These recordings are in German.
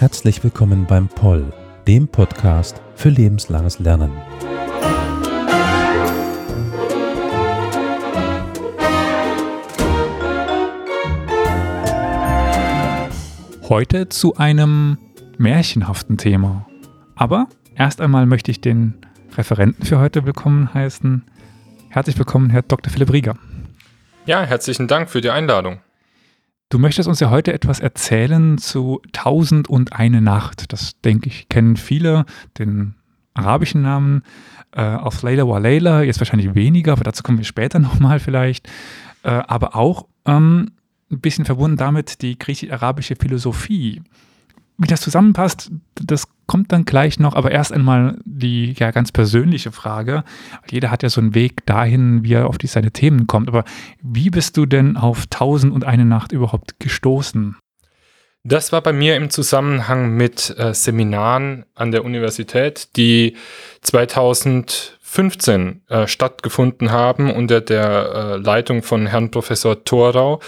Herzlich willkommen beim Poll, dem Podcast für lebenslanges Lernen. Heute zu einem märchenhaften Thema. Aber erst einmal möchte ich den Referenten für heute willkommen heißen. Herzlich willkommen, Herr Dr. Philipp Rieger. Ja, herzlichen Dank für die Einladung. Du möchtest uns ja heute etwas erzählen zu Tausend und eine Nacht. Das denke ich, kennen viele, den arabischen Namen. Äh, auf Layla wa Layla, jetzt wahrscheinlich weniger, aber dazu kommen wir später nochmal vielleicht. Äh, aber auch ähm, ein bisschen verbunden damit die griechisch-arabische Philosophie. Wie das zusammenpasst, das kommt dann gleich noch, aber erst einmal die ja ganz persönliche Frage. Jeder hat ja so einen Weg dahin, wie er auf die, seine Themen kommt. Aber wie bist du denn auf Tausend und eine Nacht überhaupt gestoßen? Das war bei mir im Zusammenhang mit äh, Seminaren an der Universität, die 2015 äh, stattgefunden haben unter der äh, Leitung von Herrn Professor Thorau,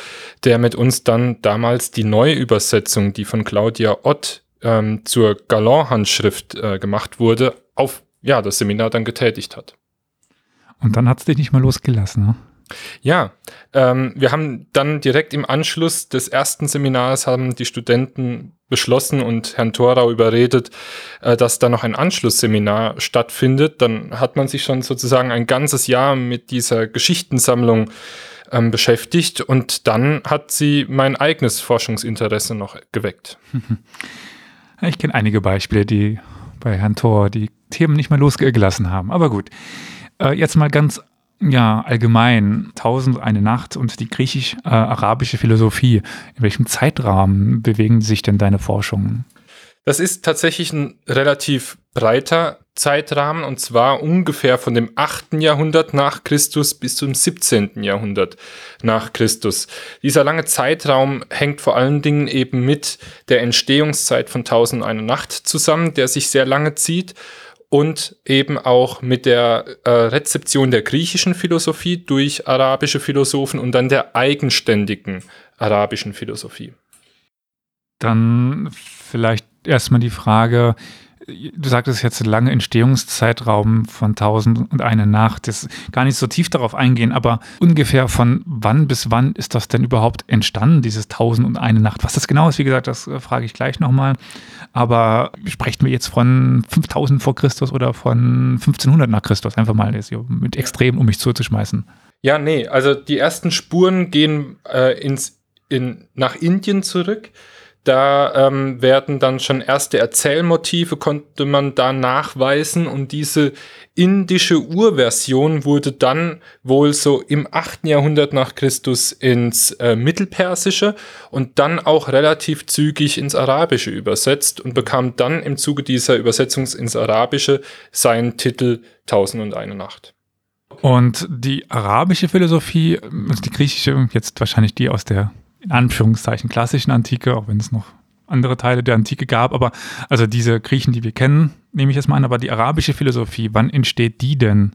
der mit uns dann damals die Neuübersetzung, die von Claudia Ott ähm, zur Galon-Handschrift äh, gemacht wurde, auf ja, das Seminar dann getätigt hat. Und dann hat es dich nicht mal losgelassen, ne? Ja, ähm, wir haben dann direkt im Anschluss des ersten Seminars haben die Studenten beschlossen und Herrn Thorau überredet, äh, dass da noch ein Anschlussseminar stattfindet. Dann hat man sich schon sozusagen ein ganzes Jahr mit dieser Geschichtensammlung ähm, beschäftigt und dann hat sie mein eigenes Forschungsinteresse noch geweckt. Ich kenne einige Beispiele, die bei Herrn Thor die Themen nicht mehr losgelassen haben. Aber gut, äh, jetzt mal ganz ja, allgemein, Tausend eine Nacht und die griechisch-arabische Philosophie. In welchem Zeitrahmen bewegen sich denn deine Forschungen? Das ist tatsächlich ein relativ breiter Zeitrahmen und zwar ungefähr von dem 8. Jahrhundert nach Christus bis zum 17. Jahrhundert nach Christus. Dieser lange Zeitraum hängt vor allen Dingen eben mit der Entstehungszeit von Tausend eine Nacht zusammen, der sich sehr lange zieht und eben auch mit der äh, Rezeption der griechischen Philosophie durch arabische Philosophen und dann der eigenständigen arabischen Philosophie. Dann vielleicht erstmal die Frage, du sagtest jetzt lange Entstehungszeitraum von Tausend und eine Nacht. Das gar nicht so tief darauf eingehen, aber ungefähr von wann bis wann ist das denn überhaupt entstanden, dieses Tausend und eine Nacht? Was das genau ist, wie gesagt, das äh, frage ich gleich nochmal. Aber sprechen wir jetzt von 5000 vor Christus oder von 1500 nach Christus? Einfach mal mit Extrem um mich zuzuschmeißen. Ja, nee, also die ersten Spuren gehen äh, ins, in, nach Indien zurück. Da ähm, werden dann schon erste Erzählmotive, konnte man da nachweisen und diese indische Urversion wurde dann wohl so im 8. Jahrhundert nach Christus ins äh, Mittelpersische und dann auch relativ zügig ins Arabische übersetzt und bekam dann im Zuge dieser Übersetzung ins Arabische seinen Titel Tausend und eine Nacht. Und die arabische Philosophie, also die griechische, jetzt wahrscheinlich die aus der in Anführungszeichen klassischen Antike, auch wenn es noch andere Teile der Antike gab, aber also diese Griechen, die wir kennen, nehme ich jetzt mal an, aber die arabische Philosophie, wann entsteht die denn?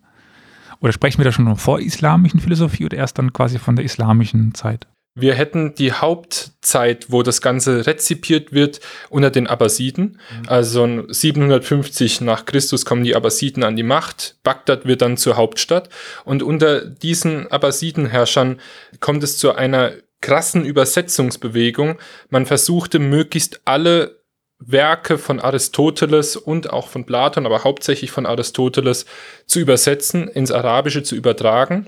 Oder sprechen wir da schon von vorislamischen Philosophie oder erst dann quasi von der islamischen Zeit? Wir hätten die Hauptzeit, wo das Ganze rezipiert wird, unter den Abbasiden. Mhm. Also 750 nach Christus kommen die Abbasiden an die Macht. Bagdad wird dann zur Hauptstadt. Und unter diesen Abbasidenherrschern kommt es zu einer krassen Übersetzungsbewegung. Man versuchte möglichst alle Werke von Aristoteles und auch von Platon, aber hauptsächlich von Aristoteles zu übersetzen, ins Arabische zu übertragen.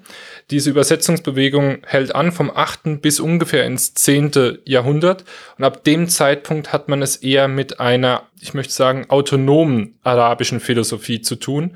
Diese Übersetzungsbewegung hält an vom 8. bis ungefähr ins 10. Jahrhundert und ab dem Zeitpunkt hat man es eher mit einer, ich möchte sagen, autonomen arabischen Philosophie zu tun,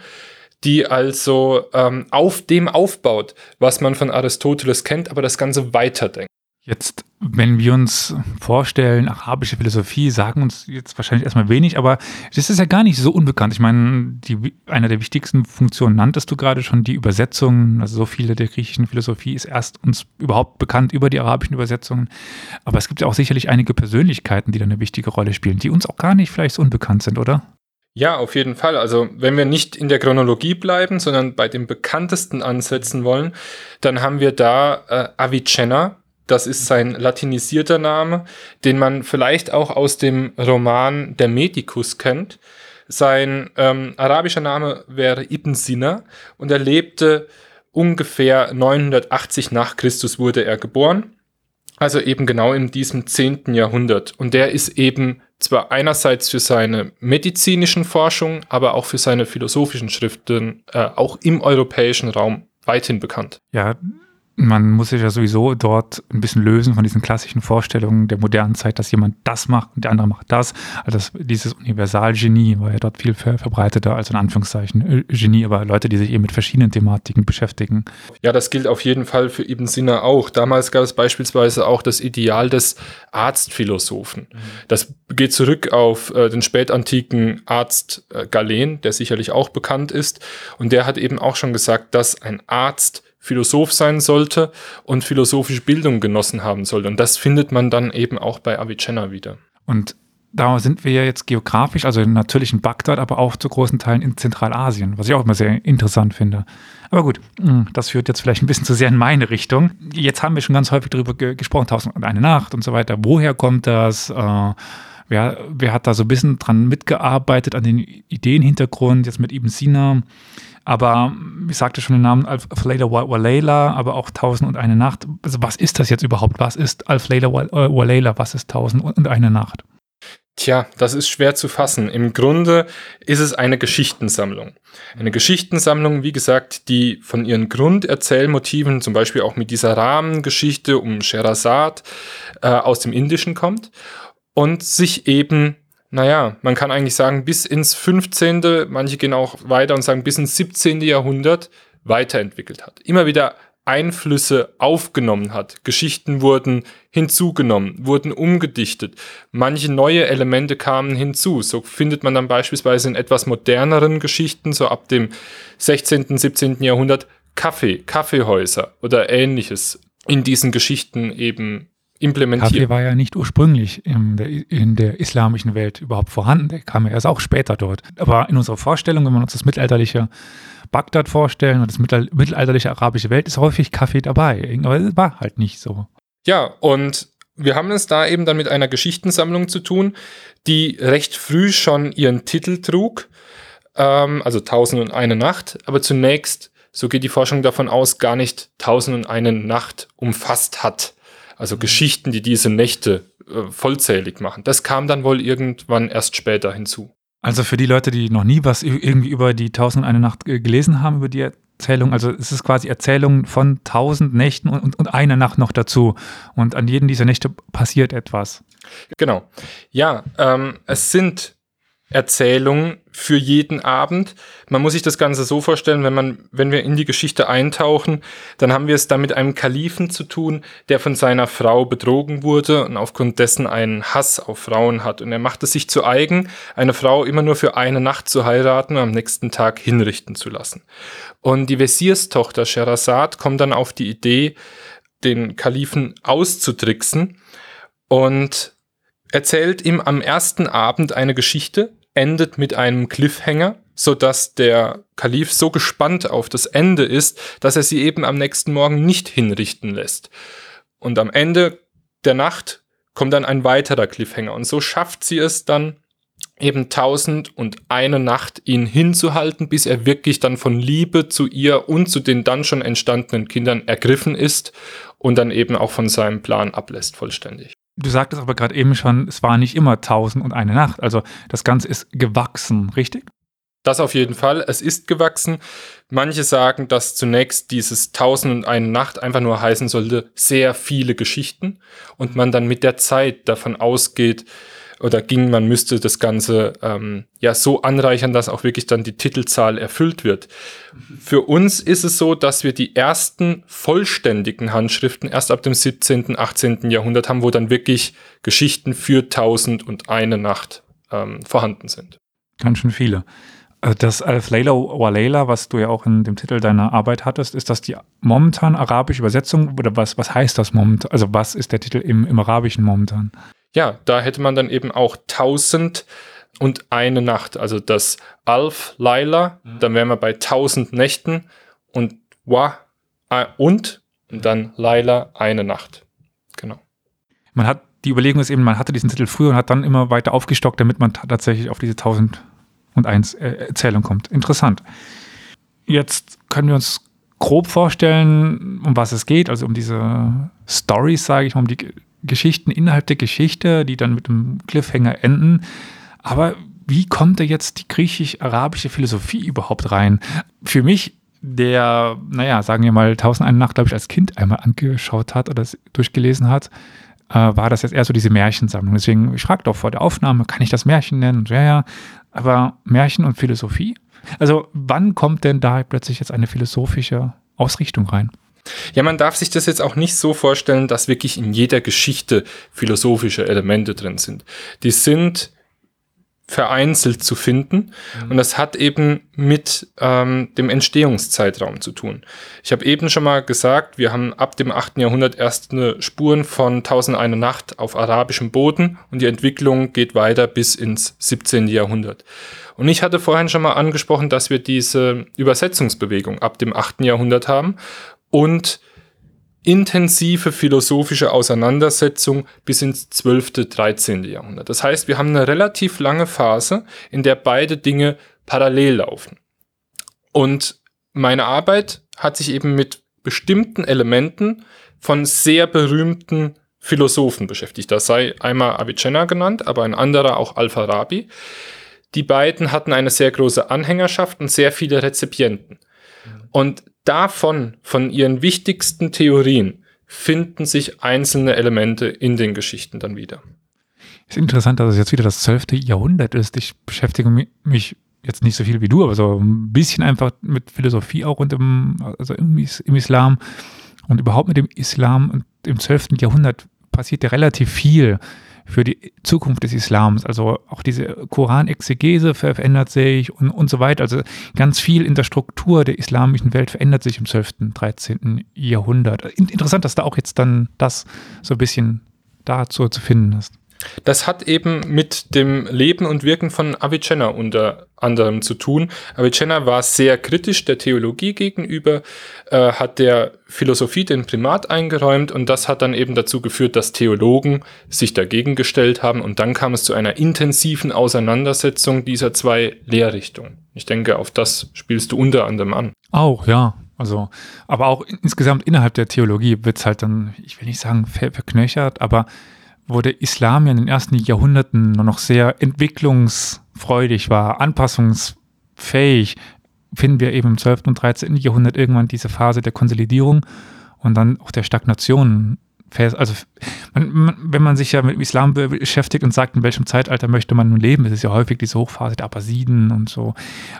die also ähm, auf dem aufbaut, was man von Aristoteles kennt, aber das Ganze weiterdenkt. Jetzt, wenn wir uns vorstellen, arabische Philosophie, sagen uns jetzt wahrscheinlich erstmal wenig, aber das ist ja gar nicht so unbekannt. Ich meine, die, eine der wichtigsten Funktionen nanntest du gerade schon, die Übersetzung. Also so viele der griechischen Philosophie ist erst uns überhaupt bekannt über die arabischen Übersetzungen. Aber es gibt ja auch sicherlich einige Persönlichkeiten, die da eine wichtige Rolle spielen, die uns auch gar nicht vielleicht so unbekannt sind, oder? Ja, auf jeden Fall. Also wenn wir nicht in der Chronologie bleiben, sondern bei den bekanntesten ansetzen wollen, dann haben wir da äh, Avicenna. Das ist sein latinisierter Name, den man vielleicht auch aus dem Roman Der Medicus kennt. Sein ähm, arabischer Name wäre Ibn Sina und er lebte ungefähr 980 nach Christus wurde er geboren. Also eben genau in diesem 10. Jahrhundert. Und der ist eben zwar einerseits für seine medizinischen Forschungen, aber auch für seine philosophischen Schriften äh, auch im europäischen Raum weithin bekannt. Ja, man muss sich ja sowieso dort ein bisschen lösen von diesen klassischen Vorstellungen der modernen Zeit, dass jemand das macht und der andere macht das. Also das, dieses Universalgenie war ja dort viel ver verbreiteter als in Anführungszeichen äh, Genie, aber Leute, die sich eben mit verschiedenen Thematiken beschäftigen. Ja, das gilt auf jeden Fall für Ibn Sina auch. Damals gab es beispielsweise auch das Ideal des Arztphilosophen. Mhm. Das geht zurück auf äh, den spätantiken Arzt äh, Galen, der sicherlich auch bekannt ist. Und der hat eben auch schon gesagt, dass ein Arzt Philosoph sein sollte und philosophische Bildung genossen haben sollte. Und das findet man dann eben auch bei Avicenna wieder. Und da sind wir ja jetzt geografisch, also natürlich in Bagdad, aber auch zu großen Teilen in Zentralasien, was ich auch immer sehr interessant finde. Aber gut, hm, das führt jetzt vielleicht ein bisschen zu sehr in meine Richtung. Jetzt haben wir schon ganz häufig darüber ge gesprochen, Tausend und eine Nacht und so weiter. Woher kommt das? Äh, wer, wer hat da so ein bisschen dran mitgearbeitet, an den Ideenhintergrund, jetzt mit Ibn Sina? Aber ich sagte schon den Namen Al-Flayla Walayla, aber auch Tausend und eine Nacht. Also was ist das jetzt überhaupt? Was ist Al-Flayla Walayla? Was ist Tausend und eine Nacht? Tja, das ist schwer zu fassen. Im Grunde ist es eine Geschichtensammlung. Eine Geschichtensammlung, wie gesagt, die von ihren Grunderzählmotiven, zum Beispiel auch mit dieser Rahmengeschichte um Sherazad äh, aus dem Indischen kommt und sich eben naja, man kann eigentlich sagen, bis ins 15., manche gehen auch weiter und sagen bis ins 17. Jahrhundert weiterentwickelt hat. Immer wieder Einflüsse aufgenommen hat. Geschichten wurden hinzugenommen, wurden umgedichtet. Manche neue Elemente kamen hinzu. So findet man dann beispielsweise in etwas moderneren Geschichten, so ab dem 16., 17. Jahrhundert, Kaffee, Kaffeehäuser oder ähnliches in diesen Geschichten eben implementiert. Kaffee war ja nicht ursprünglich in der, in der, islamischen Welt überhaupt vorhanden. Der kam ja erst auch später dort. Aber in unserer Vorstellung, wenn wir uns das mittelalterliche Bagdad vorstellen und das mittelalterliche arabische Welt, ist häufig Kaffee dabei. Aber es war halt nicht so. Ja, und wir haben es da eben dann mit einer Geschichtensammlung zu tun, die recht früh schon ihren Titel trug, ähm, also Tausend und eine Nacht, aber zunächst, so geht die Forschung davon aus, gar nicht Tausend und eine Nacht umfasst hat. Also Geschichten, die diese Nächte äh, vollzählig machen. Das kam dann wohl irgendwann erst später hinzu. Also für die Leute, die noch nie was irgendwie über die Tausend und eine Nacht gelesen haben, über die Erzählung, also es ist quasi Erzählung von tausend Nächten und, und, und einer Nacht noch dazu. Und an jedem dieser Nächte passiert etwas. Genau. Ja, ähm, es sind Erzählung für jeden Abend. Man muss sich das Ganze so vorstellen, wenn man, wenn wir in die Geschichte eintauchen, dann haben wir es da mit einem Kalifen zu tun, der von seiner Frau betrogen wurde und aufgrund dessen einen Hass auf Frauen hat. Und er macht es sich zu eigen, eine Frau immer nur für eine Nacht zu heiraten und am nächsten Tag hinrichten zu lassen. Und die Wesirstochter Sherazad kommt dann auf die Idee, den Kalifen auszutricksen und erzählt ihm am ersten Abend eine Geschichte, endet mit einem Cliffhanger, so dass der Kalif so gespannt auf das Ende ist, dass er sie eben am nächsten Morgen nicht hinrichten lässt. Und am Ende der Nacht kommt dann ein weiterer Cliffhanger. Und so schafft sie es dann eben tausend und eine Nacht ihn hinzuhalten, bis er wirklich dann von Liebe zu ihr und zu den dann schon entstandenen Kindern ergriffen ist und dann eben auch von seinem Plan ablässt vollständig. Du sagtest aber gerade eben schon, es war nicht immer tausend und eine Nacht. Also das Ganze ist gewachsen, richtig? Das auf jeden Fall. Es ist gewachsen. Manche sagen, dass zunächst dieses Tausend und eine Nacht einfach nur heißen sollte, sehr viele Geschichten und man dann mit der Zeit davon ausgeht, oder ging, man müsste das Ganze ähm, ja so anreichern, dass auch wirklich dann die Titelzahl erfüllt wird. Für uns ist es so, dass wir die ersten vollständigen Handschriften erst ab dem 17., 18. Jahrhundert haben, wo dann wirklich Geschichten für Tausend und eine Nacht ähm, vorhanden sind. Ganz schön viele. Also das Al-Flayla Walayla, was du ja auch in dem Titel deiner Arbeit hattest, ist das die momentan arabische Übersetzung oder was, was heißt das momentan? Also was ist der Titel im, im Arabischen momentan? Ja, da hätte man dann eben auch 1000 und eine Nacht. Also das Alf, Laila, mhm. dann wären wir bei 1000 Nächten und Wa und, und dann Laila, eine Nacht. Genau. Man hat, die Überlegung ist eben, man hatte diesen Titel früher und hat dann immer weiter aufgestockt, damit man tatsächlich auf diese 1001 äh, Erzählung kommt. Interessant. Jetzt können wir uns grob vorstellen, um was es geht, also um diese Stories, sage ich mal, um die Geschichten innerhalb der Geschichte, die dann mit einem Cliffhanger enden. Aber wie kommt da jetzt die griechisch-arabische Philosophie überhaupt rein? Für mich, der, naja, sagen wir mal, 1001 Nacht, glaube ich, als Kind einmal angeschaut hat oder durchgelesen hat, äh, war das jetzt eher so diese Märchensammlung. Deswegen, ich fragte auch vor der Aufnahme, kann ich das Märchen nennen? Ja, ja, aber Märchen und Philosophie? Also wann kommt denn da plötzlich jetzt eine philosophische Ausrichtung rein? Ja, man darf sich das jetzt auch nicht so vorstellen, dass wirklich in jeder Geschichte philosophische Elemente drin sind. Die sind vereinzelt zu finden. Mhm. Und das hat eben mit ähm, dem Entstehungszeitraum zu tun. Ich habe eben schon mal gesagt, wir haben ab dem 8. Jahrhundert erste Spuren von 1001 Nacht auf arabischem Boden und die Entwicklung geht weiter bis ins 17. Jahrhundert. Und ich hatte vorhin schon mal angesprochen, dass wir diese Übersetzungsbewegung ab dem 8. Jahrhundert haben und intensive philosophische Auseinandersetzung bis ins 12., 13. Jahrhundert. Das heißt, wir haben eine relativ lange Phase, in der beide Dinge parallel laufen. Und meine Arbeit hat sich eben mit bestimmten Elementen von sehr berühmten Philosophen beschäftigt. Das sei einmal Avicenna genannt, aber ein anderer auch Al-Farabi. Die beiden hatten eine sehr große Anhängerschaft und sehr viele Rezipienten. Und davon, von ihren wichtigsten Theorien, finden sich einzelne Elemente in den Geschichten dann wieder. Ist interessant, dass es jetzt wieder das 12. Jahrhundert ist. Ich beschäftige mich jetzt nicht so viel wie du, aber so ein bisschen einfach mit Philosophie auch und im, also im, im Islam und überhaupt mit dem Islam. Und im 12. Jahrhundert passiert ja relativ viel für die Zukunft des Islams. Also auch diese Koranexegese verändert sich und, und so weiter. Also ganz viel in der Struktur der islamischen Welt verändert sich im 12., 13. Jahrhundert. Interessant, dass da auch jetzt dann das so ein bisschen dazu zu finden ist. Das hat eben mit dem Leben und Wirken von Avicenna unter anderem zu tun. Avicenna war sehr kritisch der Theologie gegenüber, äh, hat der Philosophie den Primat eingeräumt und das hat dann eben dazu geführt, dass Theologen sich dagegen gestellt haben und dann kam es zu einer intensiven Auseinandersetzung dieser zwei Lehrrichtungen. Ich denke, auf das spielst du unter anderem an. Auch, ja. Also, aber auch insgesamt innerhalb der Theologie wird es halt dann, ich will nicht sagen verknöchert, aber wo der Islam ja in den ersten Jahrhunderten noch sehr entwicklungsfreudig war, anpassungsfähig, finden wir eben im 12. und 13. Jahrhundert irgendwann diese Phase der Konsolidierung und dann auch der Stagnation also man, man, wenn man sich ja mit Islam beschäftigt und sagt, in welchem Zeitalter möchte man nun leben, ist es ja häufig diese Hochphase der Abbasiden und so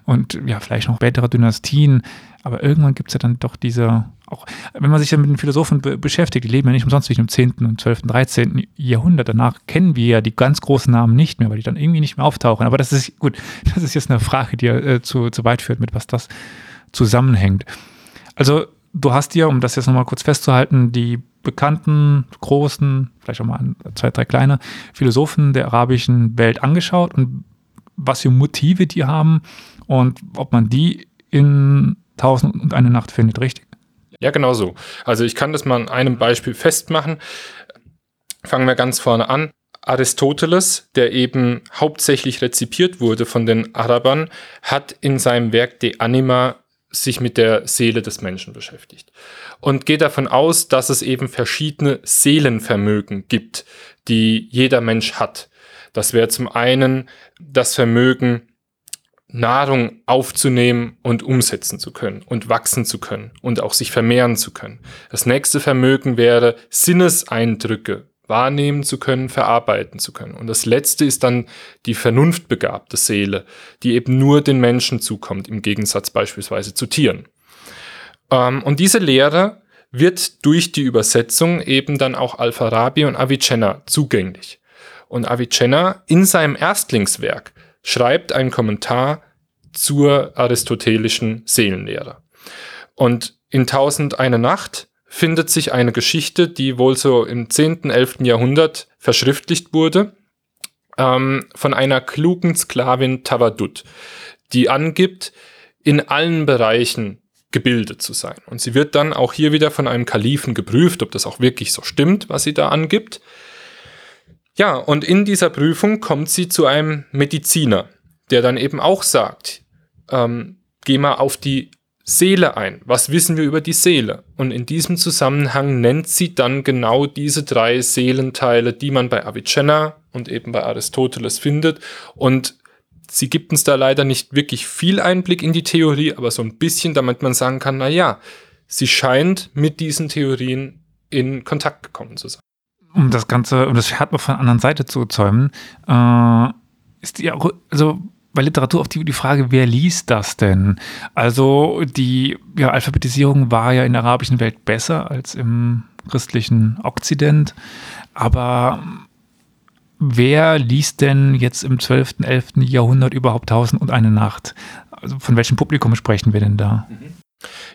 und ja, vielleicht noch spätere Dynastien, aber irgendwann gibt es ja dann doch diese, auch wenn man sich ja mit den Philosophen be beschäftigt, die leben ja nicht umsonst nicht im 10. und 12., 13. Jahrhundert, danach kennen wir ja die ganz großen Namen nicht mehr, weil die dann irgendwie nicht mehr auftauchen, aber das ist gut, das ist jetzt eine Frage, die ja äh, zu, zu weit führt, mit was das zusammenhängt. Also du hast dir, um das jetzt nochmal kurz festzuhalten, die bekannten, großen, vielleicht auch mal zwei, drei kleine Philosophen der arabischen Welt angeschaut und was für Motive die haben und ob man die in Tausend und eine Nacht findet, richtig? Ja, genau so. Also ich kann das mal an einem Beispiel festmachen. Fangen wir ganz vorne an. Aristoteles, der eben hauptsächlich rezipiert wurde von den Arabern, hat in seinem Werk De Anima sich mit der Seele des Menschen beschäftigt und geht davon aus, dass es eben verschiedene Seelenvermögen gibt, die jeder Mensch hat. Das wäre zum einen das Vermögen, Nahrung aufzunehmen und umsetzen zu können und wachsen zu können und auch sich vermehren zu können. Das nächste Vermögen wäre Sinneseindrücke wahrnehmen zu können, verarbeiten zu können. Und das letzte ist dann die vernunftbegabte Seele, die eben nur den Menschen zukommt, im Gegensatz beispielsweise zu Tieren. Ähm, und diese Lehre wird durch die Übersetzung eben dann auch Al-Farabi und Avicenna zugänglich. Und Avicenna in seinem Erstlingswerk schreibt einen Kommentar zur aristotelischen Seelenlehre. Und in Tausend eine Nacht findet sich eine Geschichte, die wohl so im 10., 11. Jahrhundert verschriftlicht wurde. ähm, von einer klugen Sklavin Tavadut, die angibt, in allen Bereichen gebildet zu sein. Und sie wird dann auch hier wieder von einem Kalifen geprüft, ob das auch wirklich so stimmt, was sie da angibt. Ja, und in dieser Prüfung kommt sie zu einem Mediziner, der dann eben auch sagt, ähm, geh mal auf die Seele ein. Was wissen wir über die Seele? Und in diesem Zusammenhang nennt sie dann genau diese drei Seelenteile, die man bei Avicenna und eben bei Aristoteles findet. Und sie gibt uns da leider nicht wirklich viel Einblick in die Theorie, aber so ein bisschen, damit man sagen kann, na ja, sie scheint mit diesen Theorien in Kontakt gekommen zu sein. Um das Ganze, um das Pferd mal von der anderen Seite zu zäumen, äh, ist ja also bei Literatur oft die, die Frage, wer liest das denn? Also die ja, Alphabetisierung war ja in der arabischen Welt besser als im christlichen Okzident, aber wer liest denn jetzt im 12., 11. Jahrhundert überhaupt Tausend und eine Nacht? Also von welchem Publikum sprechen wir denn da?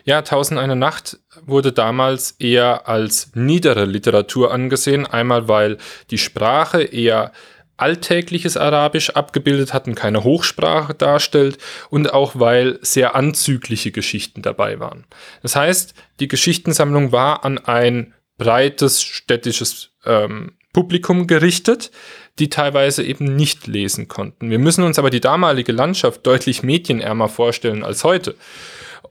Ja, Tausend eine Nacht wurde damals eher als niedere Literatur angesehen. Einmal, weil die Sprache eher alltägliches Arabisch abgebildet hat und keine Hochsprache darstellt und auch weil sehr anzügliche Geschichten dabei waren. Das heißt, die Geschichtensammlung war an ein breites städtisches ähm, Publikum gerichtet, die teilweise eben nicht lesen konnten. Wir müssen uns aber die damalige Landschaft deutlich medienärmer vorstellen als heute.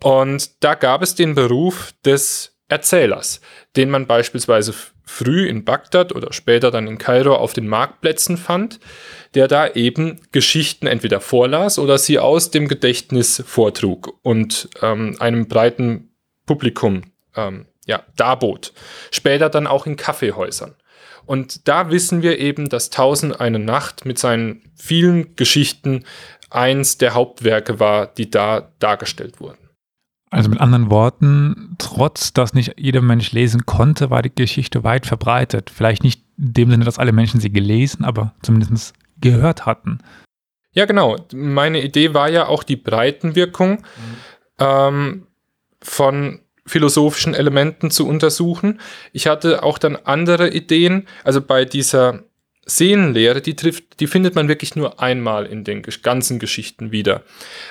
Und da gab es den Beruf des Erzählers, den man beispielsweise früh in Bagdad oder später dann in Kairo auf den Marktplätzen fand, der da eben Geschichten entweder vorlas oder sie aus dem Gedächtnis vortrug und ähm, einem breiten Publikum ähm, ja, darbot. Später dann auch in Kaffeehäusern. Und da wissen wir eben, dass Tausend eine Nacht mit seinen vielen Geschichten eins der Hauptwerke war, die da dargestellt wurden. Also mit anderen Worten, trotz dass nicht jeder Mensch lesen konnte, war die Geschichte weit verbreitet. Vielleicht nicht in dem Sinne, dass alle Menschen sie gelesen, aber zumindest gehört hatten. Ja, genau. Meine Idee war ja auch die Breitenwirkung mhm. ähm, von philosophischen Elementen zu untersuchen. Ich hatte auch dann andere Ideen. Also bei dieser Seelenlehre, die trifft, die findet man wirklich nur einmal in den ganzen Geschichten wieder.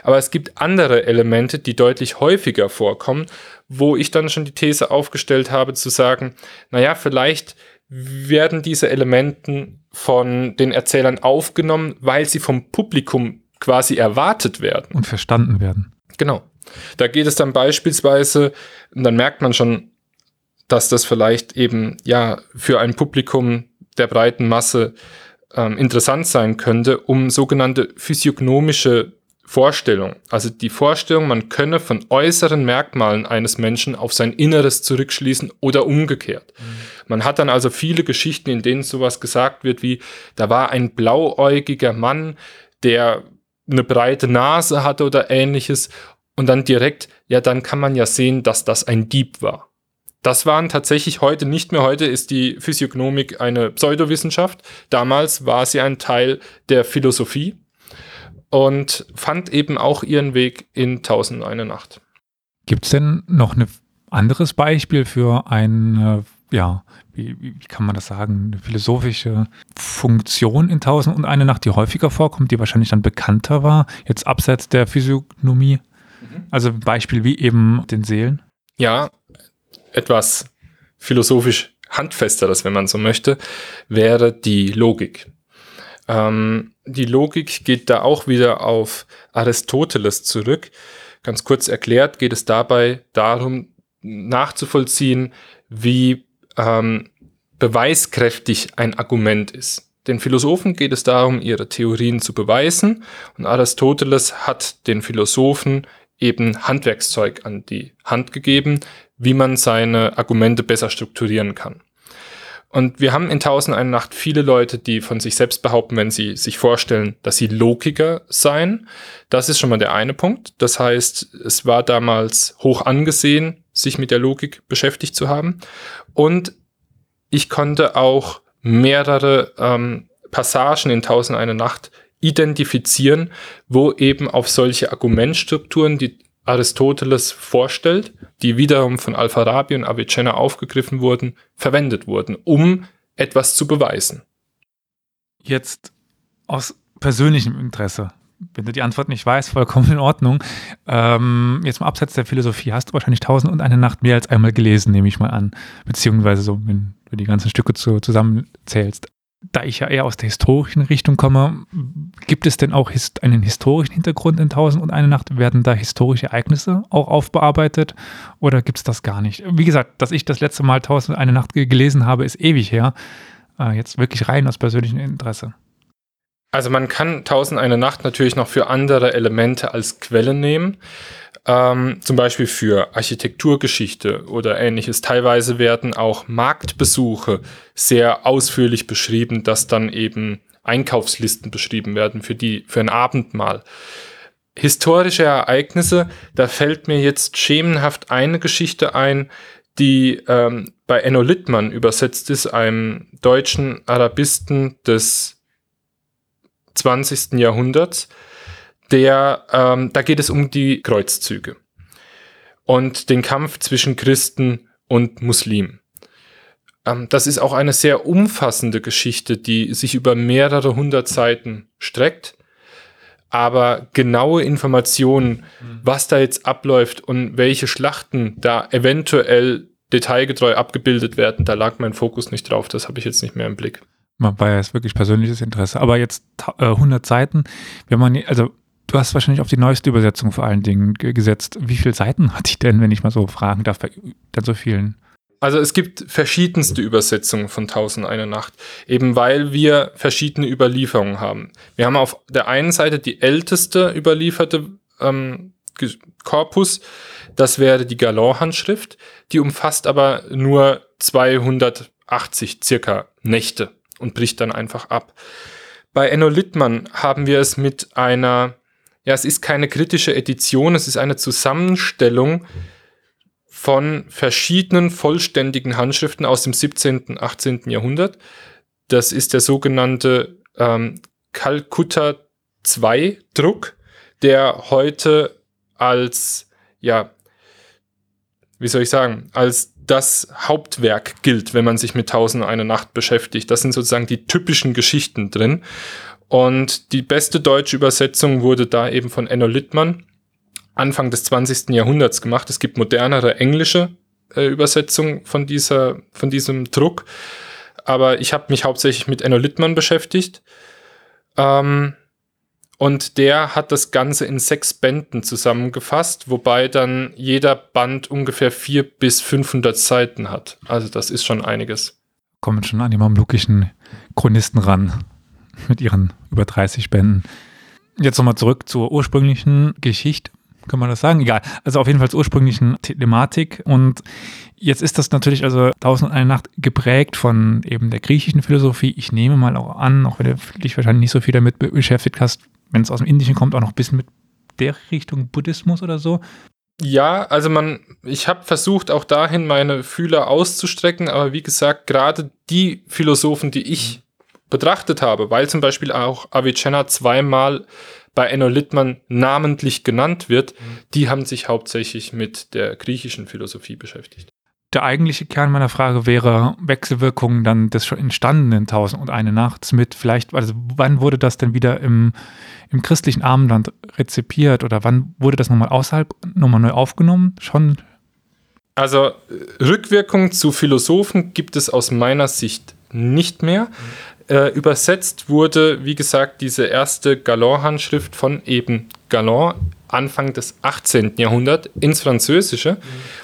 Aber es gibt andere Elemente, die deutlich häufiger vorkommen, wo ich dann schon die These aufgestellt habe, zu sagen, naja, vielleicht werden diese Elementen von den Erzählern aufgenommen, weil sie vom Publikum quasi erwartet werden. Und verstanden werden. Genau. Da geht es dann beispielsweise, und dann merkt man schon, dass das vielleicht eben ja für ein Publikum der breiten Masse ähm, interessant sein könnte, um sogenannte physiognomische Vorstellung, also die Vorstellung, man könne von äußeren Merkmalen eines Menschen auf sein Inneres zurückschließen oder umgekehrt. Mhm. Man hat dann also viele Geschichten, in denen sowas gesagt wird wie, da war ein blauäugiger Mann, der eine breite Nase hatte oder ähnliches und dann direkt, ja, dann kann man ja sehen, dass das ein Dieb war. Das waren tatsächlich heute nicht mehr. Heute ist die Physiognomik eine Pseudowissenschaft. Damals war sie ein Teil der Philosophie und fand eben auch ihren Weg in Tausend eine Nacht. Gibt es denn noch ein anderes Beispiel für eine, ja, wie, wie, kann man das sagen, eine philosophische Funktion in Tausend und eine Nacht, die häufiger vorkommt, die wahrscheinlich dann bekannter war, jetzt abseits der Physiognomie? Mhm. Also ein Beispiel wie eben den Seelen? Ja, etwas philosophisch handfesteres, wenn man so möchte, wäre die Logik. Ähm, die Logik geht da auch wieder auf Aristoteles zurück. Ganz kurz erklärt geht es dabei darum, nachzuvollziehen, wie ähm, beweiskräftig ein Argument ist. Den Philosophen geht es darum, ihre Theorien zu beweisen und Aristoteles hat den Philosophen eben Handwerkszeug an die Hand gegeben, wie man seine Argumente besser strukturieren kann. Und wir haben in Tausend eine Nacht viele Leute, die von sich selbst behaupten, wenn sie sich vorstellen, dass sie Logiker seien. Das ist schon mal der eine Punkt. Das heißt, es war damals hoch angesehen, sich mit der Logik beschäftigt zu haben. Und ich konnte auch mehrere ähm, Passagen in Tausend eine Nacht identifizieren, wo eben auf solche Argumentstrukturen, die Aristoteles vorstellt, die wiederum von Al-Farabi und Avicenna aufgegriffen wurden, verwendet wurden, um etwas zu beweisen. Jetzt aus persönlichem Interesse. Wenn du die Antwort nicht weißt, vollkommen in Ordnung. Ähm, jetzt mal abseits der Philosophie, hast du wahrscheinlich Tausend und eine Nacht mehr als einmal gelesen, nehme ich mal an. Beziehungsweise so, wenn du die ganzen Stücke zu, zusammenzählst da ich ja eher aus der historischen Richtung komme, gibt es denn auch einen historischen Hintergrund in Tausend und eine Nacht? Werden da historische Ereignisse auch aufbearbeitet oder gibt es das gar nicht? Wie gesagt, dass ich das letzte Mal Tausend und eine Nacht gelesen habe, ist ewig her. Äh, jetzt wirklich rein aus persönlichem Interesse. Also man kann Tausend eine Nacht natürlich noch für andere Elemente als Quelle nehmen ähm, zum Beispiel für Architekturgeschichte oder ähnliches. Teilweise werden auch Marktbesuche sehr ausführlich beschrieben, dass dann eben Einkaufslisten beschrieben werden für die, für ein Abendmahl. Historische Ereignisse, da fällt mir jetzt schemenhaft eine Geschichte ein, die ähm, bei Enno Littmann übersetzt ist, einem deutschen Arabisten des 20. Jahrhunderts der, ähm, da geht es um die Kreuzzüge und den Kampf zwischen Christen und Muslimen. Ähm, das ist auch eine sehr umfassende Geschichte, die sich über mehrere hundert Seiten streckt. Aber genaue Informationen, mhm. was da jetzt abläuft und welche Schlachten da eventuell detailgetreu abgebildet werden, da lag mein Fokus nicht drauf. Das habe ich jetzt nicht mehr im Blick. War ja jetzt wirklich persönliches Interesse. Aber jetzt äh, 100 Seiten, wenn man, also Du hast wahrscheinlich auf die neueste Übersetzung vor allen Dingen gesetzt. Wie viele Seiten hat die denn, wenn ich mal so fragen darf, bei dann so vielen? Also es gibt verschiedenste Übersetzungen von Tausend eine Nacht, eben weil wir verschiedene Überlieferungen haben. Wir haben auf der einen Seite die älteste überlieferte ähm, Korpus, das wäre die Galon-Handschrift, die umfasst aber nur 280 circa Nächte und bricht dann einfach ab. Bei Enno Littmann haben wir es mit einer ja, es ist keine kritische Edition, es ist eine Zusammenstellung von verschiedenen vollständigen Handschriften aus dem 17., 18. Jahrhundert. Das ist der sogenannte ähm, Calcutta II Druck, der heute als, ja, wie soll ich sagen, als das Hauptwerk gilt, wenn man sich mit Tausend eine Nacht beschäftigt. Das sind sozusagen die typischen Geschichten drin. Und die beste deutsche Übersetzung wurde da eben von Enno Littmann Anfang des 20. Jahrhunderts gemacht. Es gibt modernere englische äh, Übersetzungen von, von diesem Druck. Aber ich habe mich hauptsächlich mit Enno Littmann beschäftigt. Ähm, und der hat das Ganze in sechs Bänden zusammengefasst, wobei dann jeder Band ungefähr vier bis 500 Seiten hat. Also das ist schon einiges. Kommen schon an die mamlukischen Chronisten ran mit ihren über 30 Bänden. Jetzt nochmal zurück zur ursprünglichen Geschichte. Kann man das sagen? Egal. Also auf jeden Fall zur ursprünglichen Thematik. Und jetzt ist das natürlich also Tausend und eine Nacht geprägt von eben der griechischen Philosophie. Ich nehme mal auch an, auch wenn du dich wahrscheinlich nicht so viel damit beschäftigt hast, wenn es aus dem Indischen kommt, auch noch ein bisschen mit der Richtung Buddhismus oder so. Ja, also man, ich habe versucht, auch dahin meine Fühler auszustrecken, aber wie gesagt, gerade die Philosophen, die ich betrachtet habe, weil zum Beispiel auch Avicenna zweimal bei Enno Littmann namentlich genannt wird, die haben sich hauptsächlich mit der griechischen Philosophie beschäftigt. Der eigentliche Kern meiner Frage wäre Wechselwirkungen dann des schon entstandenen Tausend und eine Nachts mit vielleicht, also wann wurde das denn wieder im, im christlichen Abendland rezipiert oder wann wurde das nochmal außerhalb nochmal neu aufgenommen? Schon? Also Rückwirkungen zu Philosophen gibt es aus meiner Sicht nicht mehr. Äh, übersetzt wurde, wie gesagt, diese erste Galon-Handschrift von eben Galon Anfang des 18. Jahrhunderts ins Französische. Mhm.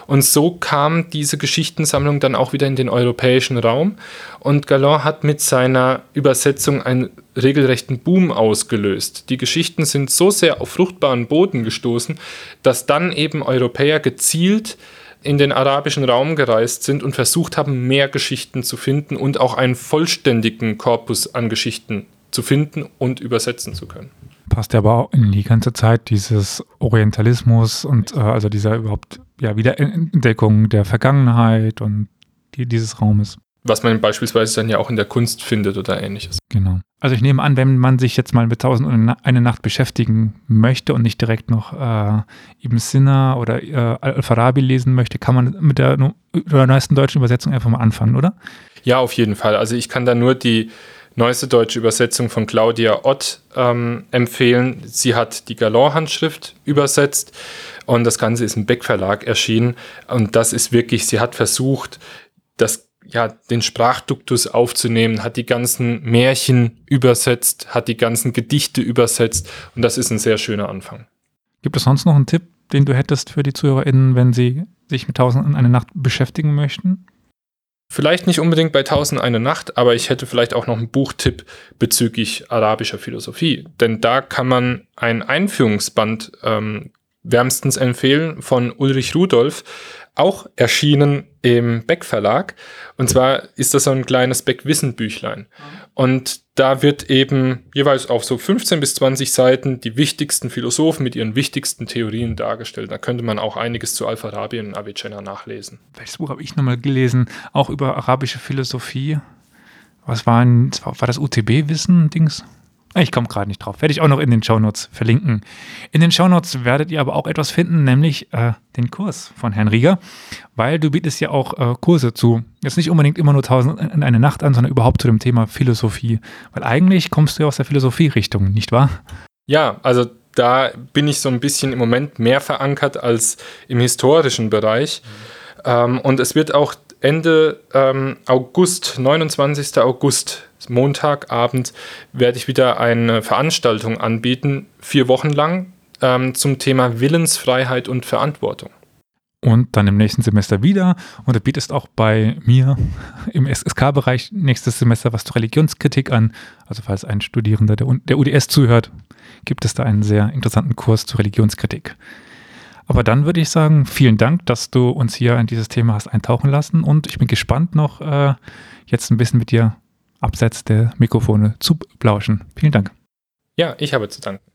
Und so kam diese Geschichtensammlung dann auch wieder in den europäischen Raum. Und Galland hat mit seiner Übersetzung einen regelrechten Boom ausgelöst. Die Geschichten sind so sehr auf fruchtbaren Boden gestoßen, dass dann eben Europäer gezielt in den arabischen Raum gereist sind und versucht haben, mehr Geschichten zu finden und auch einen vollständigen Korpus an Geschichten zu finden und übersetzen zu können. Passt ja aber auch in die ganze Zeit dieses Orientalismus und äh, also dieser überhaupt ja, Wiederentdeckung der Vergangenheit und die, dieses Raumes was man beispielsweise dann ja auch in der Kunst findet oder ähnliches. Genau. Also ich nehme an, wenn man sich jetzt mal mit Tausend und eine Nacht beschäftigen möchte und nicht direkt noch äh, Ibn Sina oder äh, Al-Farabi lesen möchte, kann man mit der, der neuesten deutschen Übersetzung einfach mal anfangen, oder? Ja, auf jeden Fall. Also ich kann da nur die neueste deutsche Übersetzung von Claudia Ott ähm, empfehlen. Sie hat die Galon-Handschrift übersetzt und das Ganze ist im Beck Verlag erschienen. Und das ist wirklich, sie hat versucht, das ja, den Sprachduktus aufzunehmen, hat die ganzen Märchen übersetzt, hat die ganzen Gedichte übersetzt und das ist ein sehr schöner Anfang. Gibt es sonst noch einen Tipp, den du hättest für die ZuhörerInnen, wenn sie sich mit Tausend und eine Nacht beschäftigen möchten? Vielleicht nicht unbedingt bei Tausend eine Nacht, aber ich hätte vielleicht auch noch einen Buchtipp bezüglich arabischer Philosophie. Denn da kann man ein Einführungsband ähm, wärmstens empfehlen von Ulrich Rudolf, auch erschienen im Beck Verlag. Und zwar ist das so ein kleines Beck-Wissen-Büchlein. Und da wird eben jeweils auf so 15 bis 20 Seiten die wichtigsten Philosophen mit ihren wichtigsten Theorien dargestellt. Da könnte man auch einiges zu Al-Farabi und Avicenna nachlesen. Welches Buch habe ich nochmal gelesen? Auch über arabische Philosophie. Was war, ein, war das UTB-Wissen-Dings? Ich komme gerade nicht drauf. Werde ich auch noch in den Shownotes verlinken. In den Shownotes werdet ihr aber auch etwas finden, nämlich äh, den Kurs von Herrn Rieger, weil du bietest ja auch äh, Kurse zu. Jetzt nicht unbedingt immer nur tausend in eine Nacht an, sondern überhaupt zu dem Thema Philosophie. Weil eigentlich kommst du ja aus der Philosophie-Richtung, nicht wahr? Ja, also da bin ich so ein bisschen im Moment mehr verankert als im historischen Bereich. Mhm. Ähm, und es wird auch Ende ähm, August, 29. August, Montagabend, werde ich wieder eine Veranstaltung anbieten, vier Wochen lang, ähm, zum Thema Willensfreiheit und Verantwortung. Und dann im nächsten Semester wieder. Und du bietest auch bei mir im SSK-Bereich nächstes Semester was zur Religionskritik an. Also falls ein Studierender der, der UDS zuhört, gibt es da einen sehr interessanten Kurs zur Religionskritik. Aber dann würde ich sagen, vielen Dank, dass du uns hier in dieses Thema hast eintauchen lassen und ich bin gespannt noch äh, jetzt ein bisschen mit dir abseits der Mikrofone zu plauschen. Vielen Dank. Ja, ich habe zu danken.